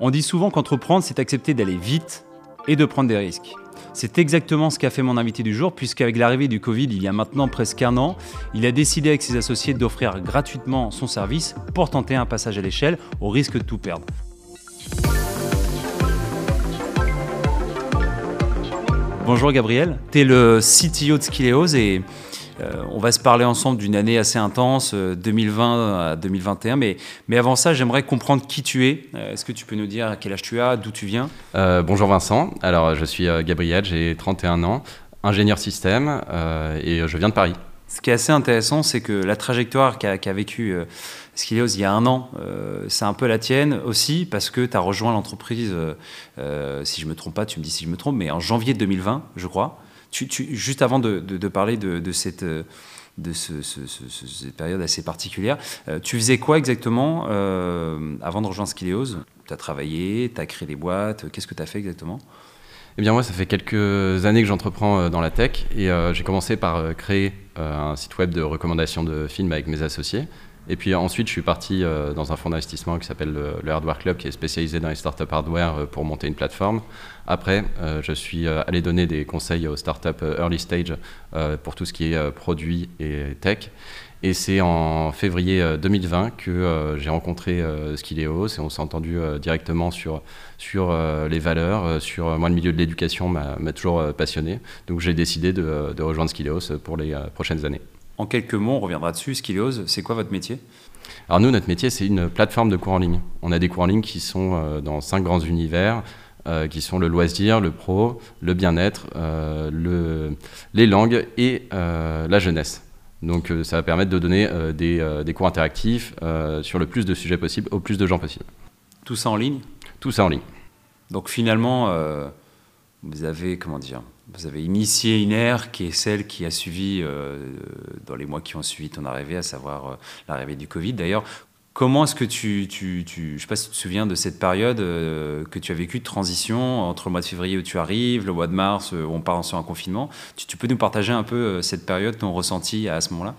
On dit souvent qu'entreprendre, c'est accepter d'aller vite et de prendre des risques. C'est exactement ce qu'a fait mon invité du jour, puisqu'avec l'arrivée du Covid il y a maintenant presque un an, il a décidé avec ses associés d'offrir gratuitement son service pour tenter un passage à l'échelle au risque de tout perdre. Bonjour Gabriel, tu le CTO de Skileos et on va se parler ensemble d'une année assez intense, 2020 euh, à 2021. Mais, mais avant ça, j'aimerais comprendre qui tu es. Euh, est-ce que tu peux nous dire quel âge tu as, d'où tu viens? Bonjour Vincent. Alors, je suis Gabriel, j'ai 31 ans, ingénieur système et je viens de Paris. Ce qui est assez intéressant, c'est que la trajectoire qu'a qu vécu euh, Skileos il y a un an, c'est un peu la tienne aussi, parce que tu as rejoint l'entreprise, si je ne me trompe pas, tu me dis si je me trompe, mais en janvier 2020, je crois juste avant de, parler de, cette, de cette période assez particulière, euh, tu faisais quoi exactement euh, avant de rejoindre Skileos Tu as travaillé, tu as créé des boîtes, qu'est-ce que tu as fait exactement? Eh bien moi, ça fait quelques années que j'entreprends euh, dans la tech et j'ai commencé par créer un site web de recommandation de films avec mes associés. Et puis ensuite, je suis parti euh, dans un fonds d'investissement qui s'appelle le, Hardware Club, qui est spécialisé dans les startups hardware euh, pour monter une plateforme. Après, euh, je suis allé donner des conseils aux startups early stage pour tout ce qui est produit et tech. Et c'est en février 2020 que j'ai rencontré Skileos et on s'est entendu directement sur, sur les valeurs, sur moi le milieu de l'éducation m'a toujours passionné. Donc j'ai décidé de, de rejoindre Skileos pour les prochaines années. En quelques mots, on reviendra dessus. Skileos, c'est quoi votre métier? Alors nous, notre métier, c'est une plateforme de cours en ligne. On a des cours en ligne qui sont euh, dans cinq grands univers, euh, qui sont le loisir, le pro, le bien-être, euh, le, les langues et la jeunesse. Donc ça va permettre de donner des, des, cours interactifs sur le plus de sujets possible, au plus de gens possible. Tout ça en ligne? Tout ça en ligne. Donc finalement, vous avez, comment dire, vous avez initié une ère qui est celle qui a suivi, euh, dans les mois qui ont suivi ton arrivée, à savoir euh, l'arrivée du Covid. D'ailleurs, comment est-ce que tu, tu, je sais pas si tu te souviens de cette période euh, que tu as vécue de transition entre le mois de février où tu arrives, le mois de mars où on part sur un confinement. Tu, tu peux nous partager un peu cette période, ton ressenti à ce moment-là?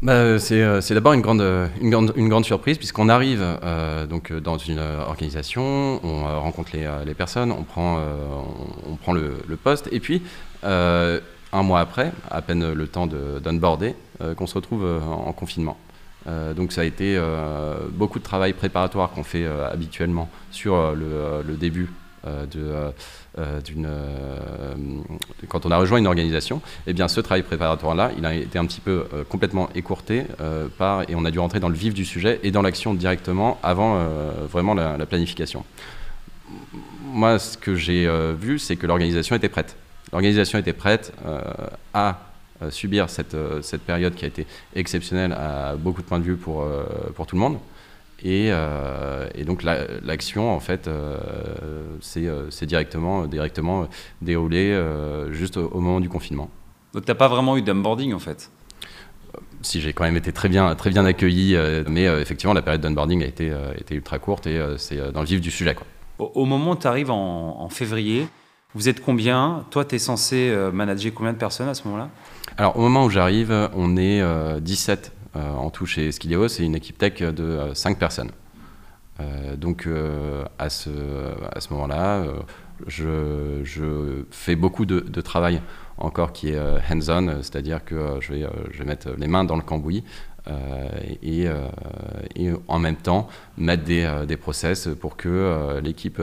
Bah, euh, c'est, d'abord une grande, une, grande, surprise puisqu'on arrive euh, donc, dans une organisation, on euh, rencontre les, personnes, on prend, le, poste et puis un mois après, à peine le temps de, qu'on se retrouve en, confinement. donc ça a été beaucoup de travail préparatoire qu'on fait habituellement sur le, début euh, d'une, euh, quand on a rejoint une organisation, eh bien, ce travail préparatoire-là, il a été un petit peu euh, complètement écourté et on a dû rentrer dans le vif du sujet et dans l'action directement avant vraiment la, planification. Moi, ce que j'ai vu, c'est que l'organisation était prête. L'organisation était prête à subir cette, période qui a été exceptionnelle à beaucoup de points de vue pour tout le monde. Euh, et, donc l'action, en fait, euh, euh, c'est directement, directement déroulé juste au, moment du confinement. Donc tu n'as pas vraiment eu d'onboarding en fait? Si j'ai quand même été très bien, très bien accueilli, mais effectivement la période d'onboarding a été, été ultra courte et c'est dans le vif du sujet. Quoi. Au, moment où tu arrives en, en, février, vous êtes combien? Toi, tu es censé manager combien de personnes à ce moment-là? Alors au moment où j'arrive, on est 17 euh, en tout chez Skileo, c'est une équipe tech de 5 euh, personnes. Euh, donc à ce, moment-là, je, fais beaucoup de, travail encore qui est hands-on, c'est-à-dire que je vais, mettre les mains dans le cambouis et, en même temps mettre des, process pour que l'équipe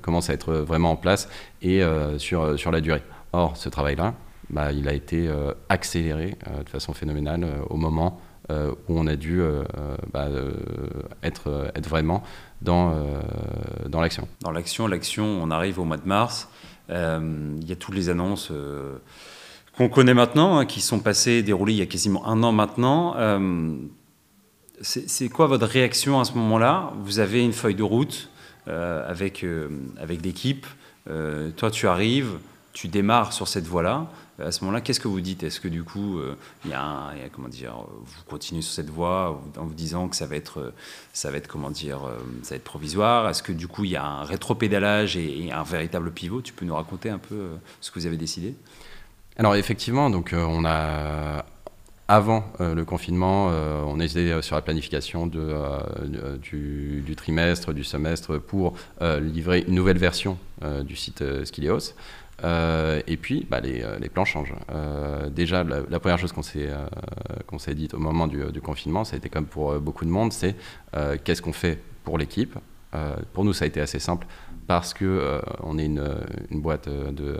commence à être vraiment en place et sur, sur la durée. Or, ce travail-là, bah, il a été accéléré de façon phénoménale au moment euh, où on a dû euh, euh, bah, être, vraiment dans, dans l'action. Dans l'action, l'action, on arrive au mois de mars. Il y a toutes les annonces qu'on connaît maintenant, hein, qui sont passées, déroulées il y a quasiment un an maintenant. c'est quoi votre réaction à ce moment-là? Vous avez une feuille de route avec, avec l'équipe. toi, tu arrives, tu démarres sur cette voie-là à ce moment-là, qu'est-ce que vous dites? Est-ce que du coup, euh, y, a, comment dire, vous continuez sur cette voie en vous disant que ça va être, ça va être comment dire, euh, ça va être provisoire? Est-ce que du coup, il y a un rétropédalage et, et un véritable pivot? Tu peux nous raconter un peu euh, ce que vous avez décidé? Alors effectivement, donc on a avant le confinement, on était sur la planification du, du, trimestre, du semestre pour livrer une nouvelle version du site Skilios. Euh, et puis, bah, les, les, plans changent. Euh, déjà, la, première chose qu'on s'est euh, qu'on s'est dit au moment du, confinement, ça a été comme pour beaucoup de monde, c'est qu'est-ce qu'on fait pour l'équipe? Pour nous, ça a été assez simple parce que on est une, une boîte de,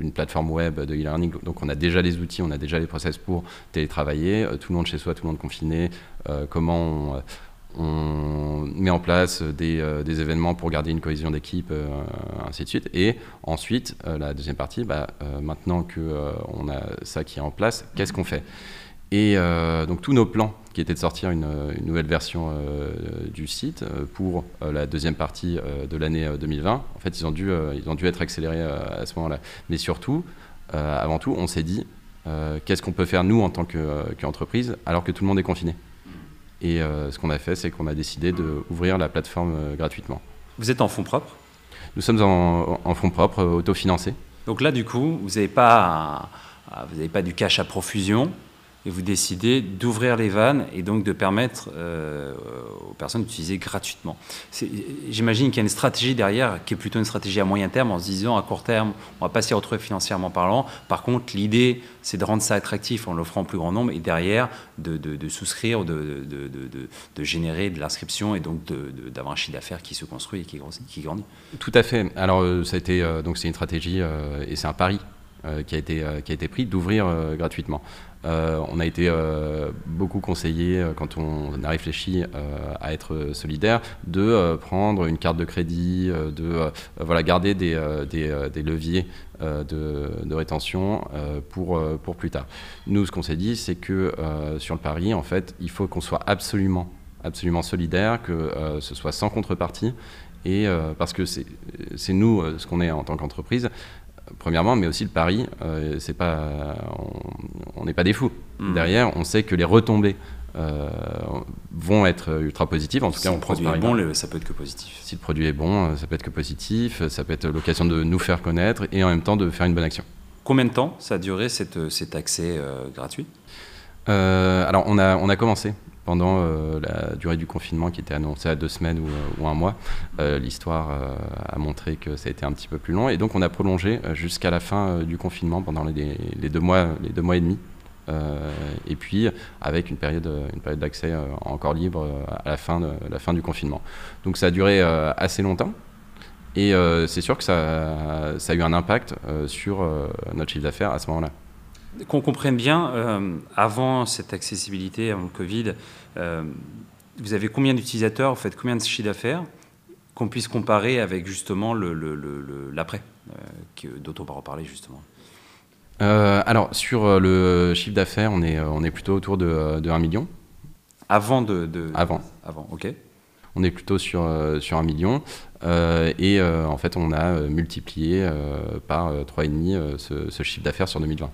une plateforme web de e-learning, donc on a déjà les outils, on a déjà les process pour télétravailler. tout le monde chez soi, tout le monde confiné. comment on on met en place des, euh, des, événements pour garder une cohésion d'équipe, euh, ainsi de suite. Et ensuite, euh, la deuxième partie, bah, maintenant qu'on a ça qui est en place, qu'est-ce qu'on fait? Et donc tous nos plans qui étaient de sortir une, nouvelle version du site pour la deuxième partie de l'année 2020, en fait, ils ont dû, ils ont dû être accélérés à ce moment-là. Mais surtout, avant tout, on s'est dit, qu'est-ce qu'on peut faire nous en tant qu'entreprise alors que tout le monde est confiné? Et euh, ce qu'on a fait, c'est qu'on a décidé d'ouvrir la plateforme euh, gratuitement. Vous êtes en fonds propres? Nous sommes en, fonds propres, euh, autofinancés. Donc là, du coup, vous n'avez pas, pas du cash à profusion et vous décidez d'ouvrir les vannes et donc de permettre euh, aux personnes d'utiliser gratuitement. J'imagine qu'il y a une stratégie derrière qui est plutôt une stratégie à moyen terme en se disant à court terme, on va pas s'y retrouver financièrement parlant. Par contre, l'idée, c'est de rendre ça attractif en l'offrant au plus grand nombre et derrière de, souscrire, de, générer de l'inscription et donc d'avoir un chiffre d'affaires qui se construit et qui, grandit. Tout à fait. Alors, euh, euh, c'est une stratégie et c'est un pari qui, a été, qui a été pris d'ouvrir gratuitement. Euh, on a été euh, beaucoup conseillé euh, quand on a réfléchi à être solidaire de prendre une carte de crédit, de voilà, garder des, leviers de, rétention pour, pour plus tard. Nous, ce qu'on s'est dit, c'est que sur le pari, en fait, il faut qu'on soit absolument, absolument solidaire, que ce soit sans contrepartie et parce que c'est nous ce qu'on est en tant qu'entreprise, premièrement, mais aussi le pari, euh, c'est pas, on n'est pas des fous. Hmm. Derrière, on sait que les retombées euh, vont être ultra positives. En tout si cas, le produit est bon, ça peut être que positif. Si le produit est bon, ça peut être que positif. Ça peut être l'occasion de nous faire connaître et en même temps de faire une bonne action. Combien de temps ça a duré cette, cet accès euh, gratuit? Alors, on a, on a commencé pendant euh, la durée du confinement qui était annoncé à deux semaines ou, un mois. Euh, l'histoire euh, a montré que ça a été un petit peu plus long et donc on a prolongé jusqu'à la fin du confinement pendant les, deux mois, les deux mois et demi. et puis avec une période, d'accès encore libre à la fin, du confinement. Donc ça a duré assez longtemps. Et c'est sûr que ça, a eu un impact sur notre chiffre d'affaires à ce moment-là. Qu'on comprenne bien, euh, avant cette accessibilité, avant le Covid, euh, vous avez combien d'utilisateurs, vous faites combien de chiffres d'affaires qu'on puisse comparer avec justement l'après, le, euh, dont on va reparler justement? Alors, sur le chiffre d'affaires, on est, on est plutôt autour de, 1 million. Avant de, Avant. Avant, ok. On est plutôt sur, sur 1 million. et en fait, on a multiplié par 3,5 ce, ce chiffre d'affaires sur 2020.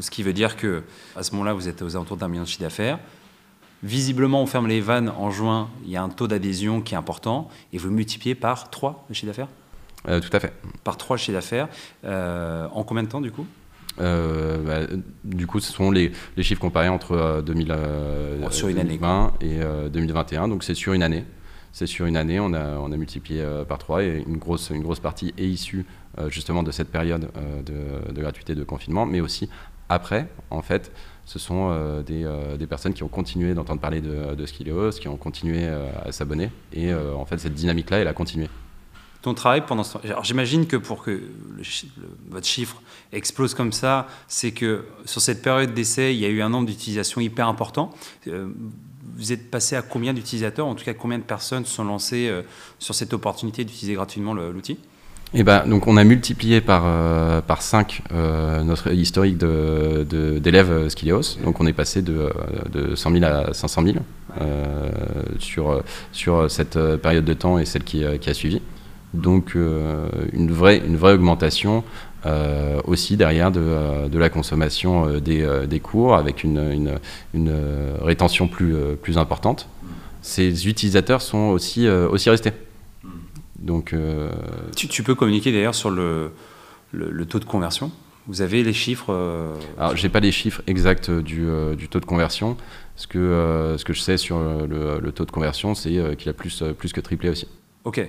Ce qui veut dire que à ce moment-là, vous êtes aux alentours d'un million de chiffre d'affaires. Visiblement, on ferme les vannes en juin, il y a un taux d'adhésion qui est important, et vous multipliez par 3 le chiffre d'affaires? Euh, Tout à fait. Par 3 le chiffre d'affaires. Euh, en combien de temps, du coup? Euh, bah, du coup, ce sont les, chiffres comparés entre 2020 sur une année, et 2021. Donc, c'est sur une année. C'est sur une année, on a, on a multiplié par 3 et une grosse, une grosse partie est issue justement de cette période de, de, gratuité de confinement, mais aussi après, en fait, ce sont euh, euh, des, personnes qui ont continué d'entendre parler de, de qui ont continué euh, à s'abonner. Et en fait, cette dynamique-là, elle a continué. Ton travail pendant ce temps. Alors j'imagine que pour que votre chiffre explose comme ça, c'est que sur cette période d'essai, il y a eu un nombre d'utilisations hyper important. vous êtes passé à combien d'utilisateurs, en tout cas combien de personnes se sont lancées sur cette opportunité d'utiliser gratuitement l'outil? Eh ben, donc on a multiplié par, euh, par 5 euh, notre historique d'élèves de, d'élèves Skilios. Donc on est passé de, de 100 000 à 500 000 euh, sur, sur cette période de temps et celle qui, qui a suivi. Donc une, vraie, une vraie augmentation aussi derrière de, de la consommation des, des, cours avec une, une, une, rétention plus, plus importante. Ces utilisateurs sont aussi, aussi restés. Donc, euh, tu, peux communiquer d'ailleurs sur le, le, taux de conversion Vous avez les chiffres Alors, j'ai pas les chiffres exacts du, du taux de conversion. Ce que, ce que je sais sur le, le taux de conversion, c'est qu'il a plus, plus que triplé aussi. Ok.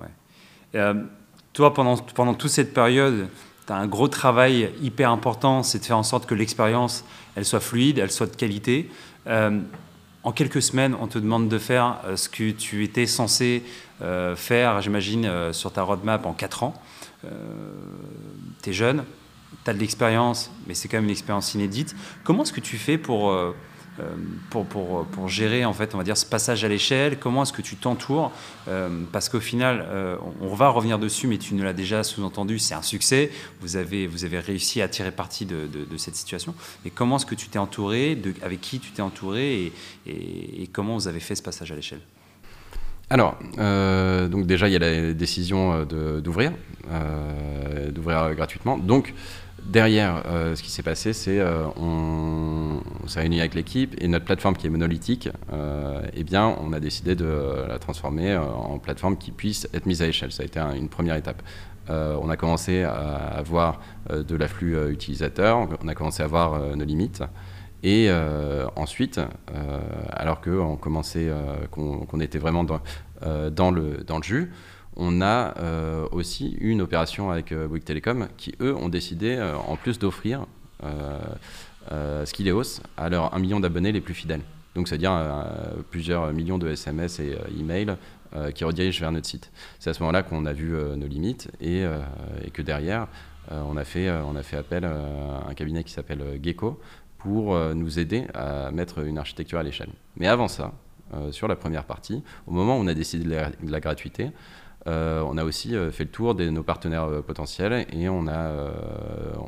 Ouais. toi, pendant, pendant toute cette période, tu as un gros travail hyper important, c'est de faire en sorte que l'expérience, elle soit fluide, elle soit de qualité. Euh, en quelques semaines, on te demande de faire euh, ce que tu étais censé euh, faire, j'imagine, sur ta roadmap en 4 ans. tu es jeune, tu as de l'expérience, mais c'est quand même une expérience inédite. Comment est-ce que tu fais pour euh, pour, pour, pour, gérer en fait on va dire ce passage à l'échelle? Comment est-ce que tu t'entoures? Euh, parce qu'au final euh, on va revenir dessus mais tu ne l'as déjà sous-entendu c'est un succès. Vous avez, vous avez réussi à tirer parti de, de, cette situation. Et comment est-ce que tu t'es entouré de, avec qui tu t'es entouré et, et, comment vous avez fait ce passage à l'échelle? Alors, donc déjà, il y a la décision d'ouvrir, d'ouvrir gratuitement. Donc, Derrière, euh, ce qui s'est passé, c'est euh, on, s'est réuni avec l'équipe et notre plateforme qui est monolithique, euh, eh bien, on a décidé de la transformer en plateforme qui puisse être mise à échelle. Ça a été une première étape. on a commencé à avoir de l'afflux utilisateur, on a commencé à avoir nos limites. Et ensuite, alors qu'on commençait, qu'on était vraiment dans, le, dans le jus, on a euh, aussi une opération avec euh, Bouygues Telecom qui, eux, ont décidé, euh, en plus d'offrir Skileos à leurs 1 million d'abonnés les plus fidèles. Donc, c'est-à-dire plusieurs millions de SMS et emails qui redirigent vers notre site. C'est à ce moment-là qu'on a vu nos limites et, que derrière, on, a fait, on a fait appel à un cabinet qui s'appelle Gecko pour nous aider à mettre une architecture à l'échelle. Mais avant ça, sur la première partie, au moment où on a décidé de la gratuité, euh, on a aussi euh, fait le tour de nos partenaires euh, potentiels et on a,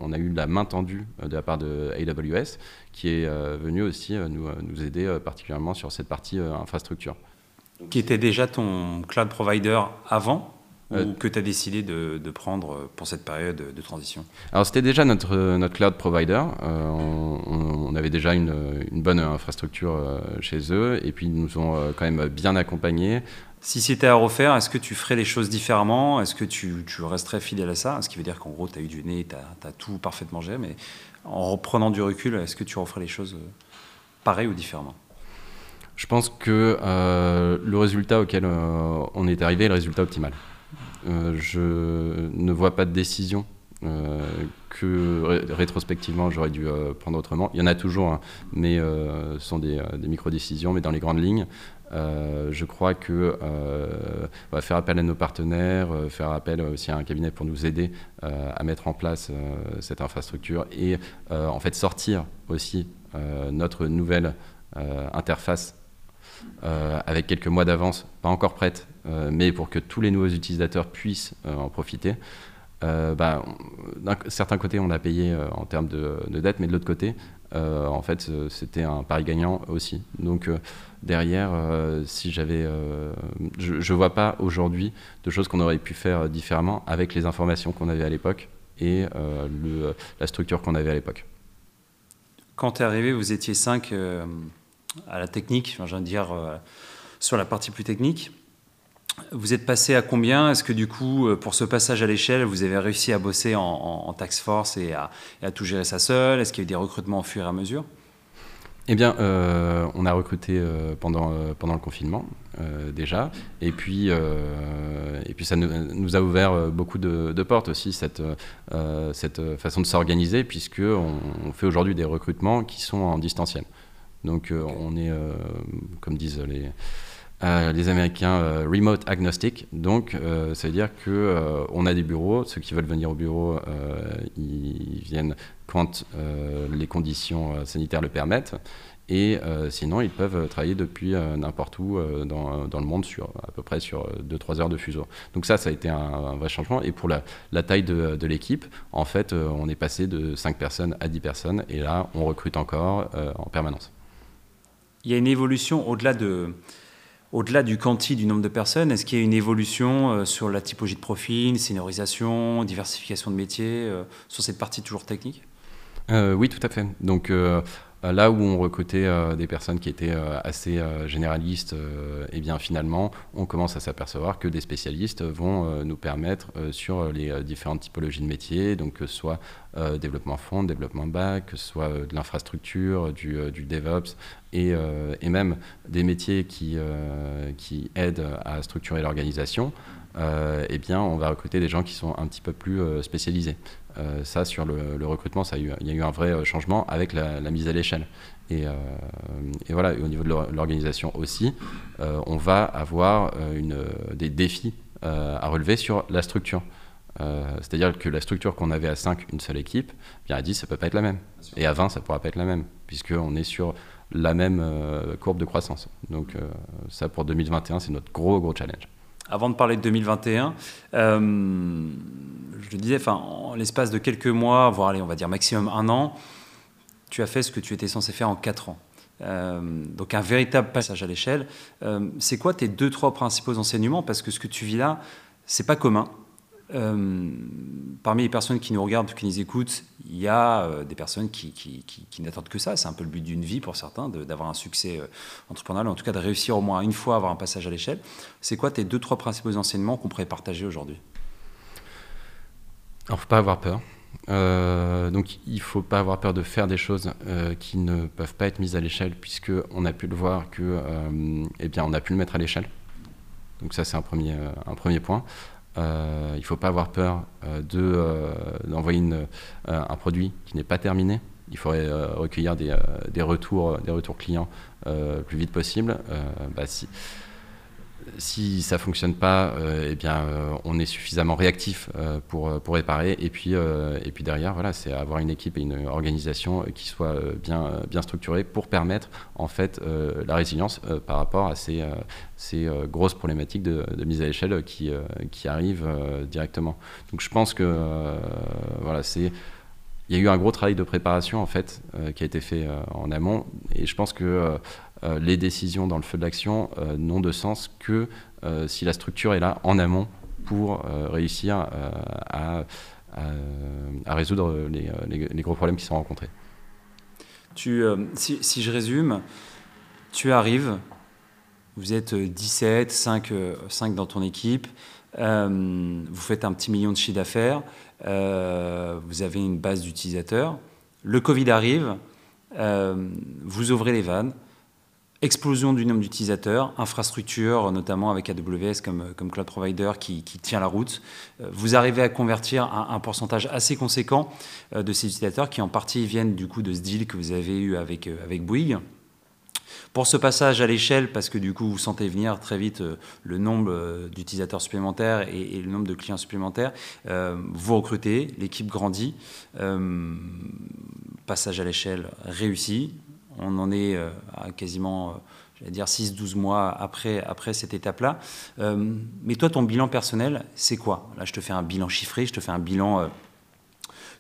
on a eu la main tendue de la part de AWS qui est venu aussi nous, aider particulièrement sur cette partie infrastructure. Qui était déjà ton cloud provider avant ou que tu as décidé de, prendre pour cette période de transition Alors c'était déjà notre, notre cloud provider. on, avait déjà une, une bonne infrastructure chez eux. Et puis ils nous ont quand même bien accompagnés. Si c'était à refaire, est-ce que tu ferais les choses différemment? Est-ce que tu, resterais fidèle à ça? Ce qui veut dire qu'en gros, tu as eu du nez, tu as, tout parfaitement géré, mais en reprenant du recul, est-ce que tu referais les choses euh, pareil ou différemment? Je pense que euh, le résultat auquel euh, on est arrivé est le résultat optimal. Je ne vois pas de décision que rétrospectivement j'aurais dû prendre autrement. Il y en a toujours, hein, mais ce sont des, micro-décisions, mais dans les grandes lignes, euh, je crois que euh, faire appel à nos partenaires, euh, faire appel aussi à un cabinet pour nous aider à mettre en place cette infrastructure et en fait sortir aussi notre nouvelle interface avec quelques mois d'avance, pas encore prête, mais pour que tous les nouveaux utilisateurs puissent en profiter. Bah, d'un certain côté, on a payé en termes de, de dette, mais de l'autre côté, en fait, c'était un pari gagnant aussi. Donc, derrière, euh, si j'avais, euh, je ne vois pas aujourd'hui de choses qu'on aurait pu faire différemment avec les informations qu'on avait à l'époque et euh, la structure qu'on avait à l'époque. Quand tu es arrivé, vous étiez cinq à la technique, enfin, dire sur la partie plus technique. Vous êtes passé à combien? Est-ce que du coup, pour ce passage à l'échelle, vous avez réussi à bosser en, tax force et à, tout gérer ça seul? Est-ce qu'il y a eu des recrutements au fur et à mesure? Eh bien, euh, on a recruté euh, pendant, euh, pendant le confinement déjà, et puis, et puis ça nous, a ouvert beaucoup de, portes aussi, cette, cette façon de s'organiser, puisqu'on on fait aujourd'hui des recrutements qui sont en distanciel. Donc on est, comme disent les, les Américains, remote agnostic. Donc ça veut dire qu'on on a des bureaux, ceux qui veulent venir au bureau, ils viennent quand euh, les conditions euh, sanitaires le permettent. Et euh, sinon, ils peuvent travailler depuis n'importe où dans, dans, le monde, sur, à peu près sur 2-3 heures de fuseau. Donc ça, ça a été un, vrai changement. Et pour la, la taille de, de l'équipe, en fait, on est passé de 5 personnes à 10 personnes. Et là, on recrute encore en permanence. Il y a une évolution au-delà de, au-delà du quanti du nombre de personnes, est-ce qu'il y a une évolution sur la typologie de profil, seniorisation, diversification de métiers, sur cette partie toujours technique? Euh, oui, tout à fait. Donc, euh, là où on recrutait des personnes qui étaient assez généralistes, et bien finalement, on commence à s'apercevoir que des spécialistes vont nous permettre sur les différentes typologies de métiers, donc que ce soit développement front, développement back, que ce soit de l'infrastructure, du, DevOps, et, même des métiers qui, qui aident à structurer l'organisation, eh bien on va recruter des gens qui sont un petit peu plus spécialisés. Euh, ça, sur le, recrutement, ça il y a eu un vrai euh, changement avec la, mise à l'échelle. Et, euh, et, voilà, au niveau de l'organisation aussi, on va avoir une, des défis à relever sur la structure. C'est-à-dire que la structure qu'on avait à 5, une seule équipe, bien à 10, ça peut pas être la même. Et à 20, ça pourra pas être la même, puisqu'on est sur la même courbe de croissance. Donc ça, pour 2021, c'est notre gros, gros challenge. Avant de parler de 2021, euh, je le disais, en l'espace de quelques mois, voire allez, on va dire maximum un an, tu as fait ce que tu étais censé faire en quatre ans. Euh, donc un véritable passage à l'échelle. Euh, c'est quoi tes deux, trois principaux enseignements? Parce que ce que tu vis là, c'est pas commun. Euh, parmi les personnes qui nous regardent, qui nous écoutent, il y a euh, des personnes qui, n'attendent que ça. C'est un peu le but d'une vie pour certains, d'avoir un succès euh, entrepreneurial, en tout cas de réussir au moins une fois à avoir un passage à l'échelle. C'est quoi tes deux, trois principaux enseignements qu'on pourrait partager aujourd'hui? Alors, faut pas avoir peur. donc, il faut pas avoir peur de faire des choses qui ne peuvent pas être mises à l'échelle, puisque on a pu le voir que, eh bien, on a pu le mettre à l'échelle. Donc ça, c'est un premier, un premier point. Euh, il ne faut pas avoir peur euh, euh, d'envoyer un produit qui n'est pas terminé. Il faudrait recueillir des, des, retours, des retours clients le plus vite possible. Bah, si ça fonctionne pas, euh, eh bien, euh, on est suffisamment réactif euh, pour, pour réparer. Et puis, et puis derrière, voilà, c'est avoir une équipe et une organisation qui soit bien, bien structurée pour permettre en fait la résilience par rapport à ces, ces grosses problématiques de, mise à l'échelle qui, qui arrivent directement. Donc, je pense que voilà, c'est il y a eu un gros travail de préparation en fait qui a été fait en amont et je pense que les décisions dans le feu de l'action euh, n'ont de sens que euh, si la structure est là en amont pour réussir à, résoudre les, gros problèmes qui sont rencontrés. Tu, si, je résume, tu arrives, vous êtes 17, 5, 5 dans ton équipe, vous faites un petit million de chiffre d'affaires, vous avez une base d'utilisateurs, le Covid arrive, vous ouvrez les vannes, explosion du nombre d'utilisateurs, infrastructure, notamment avec AWS comme, cloud provider qui, tient la route. Euh, vous arrivez à convertir un, pourcentage assez conséquent euh, de ces utilisateurs qui en partie viennent du coup de ce deal que vous avez eu avec, euh, avec Bouygues. Pour ce passage à l'échelle, parce que du coup vous sentez venir très vite le nombre d'utilisateurs supplémentaires et, le nombre de clients supplémentaires, vous recrutez, l'équipe grandit, passage à l'échelle réussi, on en est euh, à quasiment, euh, j'allais dire, 6-12 mois après, après cette étape-là. Euh, mais toi, ton bilan personnel, c'est quoi? Là, je te fais un bilan chiffré, je te fais un bilan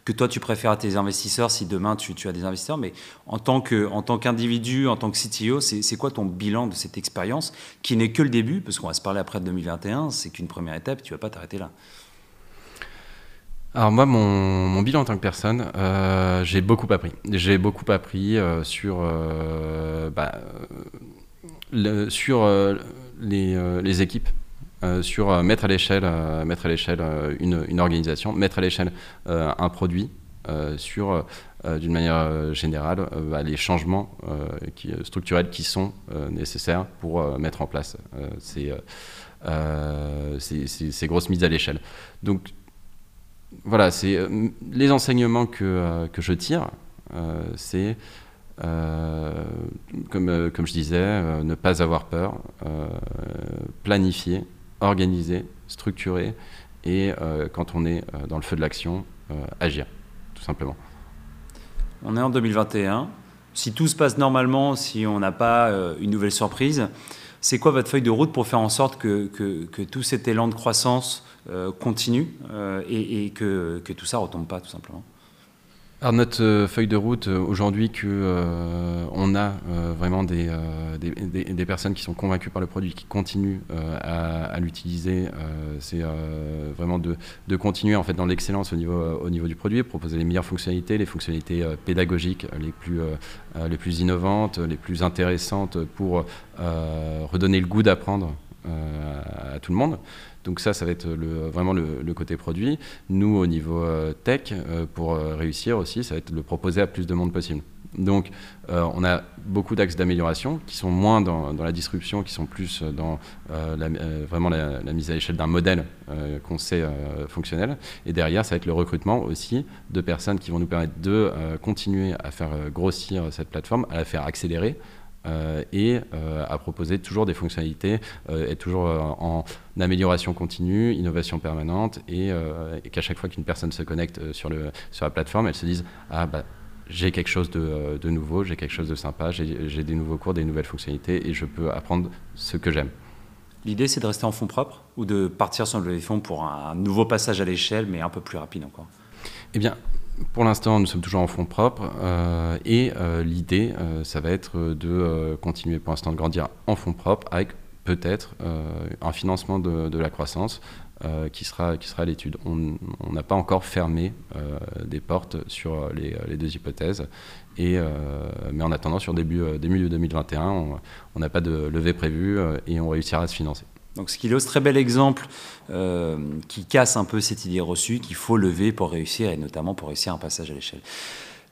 que toi, tu préfères à tes investisseurs si demain tu, as des investisseurs. Mais en tant qu'individu, en tant que CTO, c'est quoi ton bilan de cette expérience qui n'est que le début? Parce qu'on va se parler après de 2021, c'est qu'une première étape, tu ne vas pas t'arrêter là. Alors moi, mon, bilan en tant que personne, euh, j'ai beaucoup appris. J'ai beaucoup appris euh, sur, euh, bah, sur les, équipes, sur mettre à l'échelle, mettre à l'échelle une, organisation, mettre à l'échelle un produit, sur d'une manière générale bah, les changements structurels qui sont nécessaires pour mettre en place ces, ces, ces, grosses mises à l'échelle. Donc voilà, c'est euh, les enseignements que, euh, que je tire, euh, c'est comme, comme je disais, ne pas avoir peur, planifier, organiser, structurer, et quand on est dans le feu de l'action, agir, tout simplement. On est en 2021. Si tout se passe normalement, si on n'a pas une nouvelle surprise, c'est quoi votre feuille de route pour faire en sorte que, que, que tout cet élan de croissance euh, continue euh, et, que, tout ça ne retombe pas tout simplement? Alors notre euh, feuille de route euh, aujourd'hui que euh, on a vraiment des, des, des, personnes qui sont convaincues par le produit, qui continuent à, à l'utiliser, c'est vraiment de, de, continuer en fait dans l'excellence au niveau, au niveau du produit, proposer les meilleures fonctionnalités, les fonctionnalités pédagogiques les plus, les plus innovantes, les plus intéressantes pour redonner le goût d'apprendre à tout le monde. Donc ça, ça va être vraiment le, côté produit. Nous, au niveau euh, tech, euh, pour euh, réussir aussi, ça va être le proposer à plus de monde possible. Donc, on a beaucoup d'axes d'amélioration qui sont moins dans, la disruption, qui sont plus dans la, vraiment la, mise à l'échelle d'un modèle qu'on sait fonctionnel. Et derrière, ça va être le recrutement aussi de personnes qui vont nous permettre de continuer à faire grossir cette plateforme, à la faire accélérer euh, et euh, à proposer toujours des fonctionnalités euh, et toujours en amélioration continue, innovation permanente et, qu'à chaque fois qu'une personne se connecte sur, le, sur la plateforme, elle se dise Ah, bah, j'ai quelque chose de, de nouveau, j'ai quelque chose de sympa, j'ai des nouveaux cours, des nouvelles fonctionnalités et je peux apprendre ce que j'aime. L'idée, c'est de rester en fonds propres ou de partir sur le fonds pour un nouveau passage à l'échelle, mais un peu plus rapide encore? Eh bien, pour l'instant, nous sommes toujours en fonds propres euh, et euh, l'idée, euh, ça va être de continuer pour l'instant de grandir en fonds propres avec peut-être un financement de, la croissance qui sera, qui sera à l'étude. On n'a pas encore fermé des portes sur les, deux hypothèses, et, mais en attendant, sur début, début 2021, on n'a pas de levée prévue et on réussira à se financer. Donc Skilos, très bel exemple euh, qui casse un peu cette idée reçue qu'il faut lever pour réussir, et notamment pour réussir un passage à l'échelle.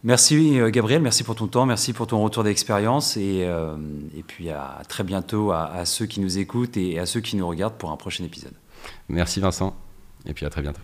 Merci euh, Gabriel, merci pour ton temps, merci pour ton retour d'expérience, et, euh, et, puis à très bientôt à ceux qui nous écoutent et à ceux qui nous regardent pour un prochain épisode. Merci Vincent, et puis à très bientôt.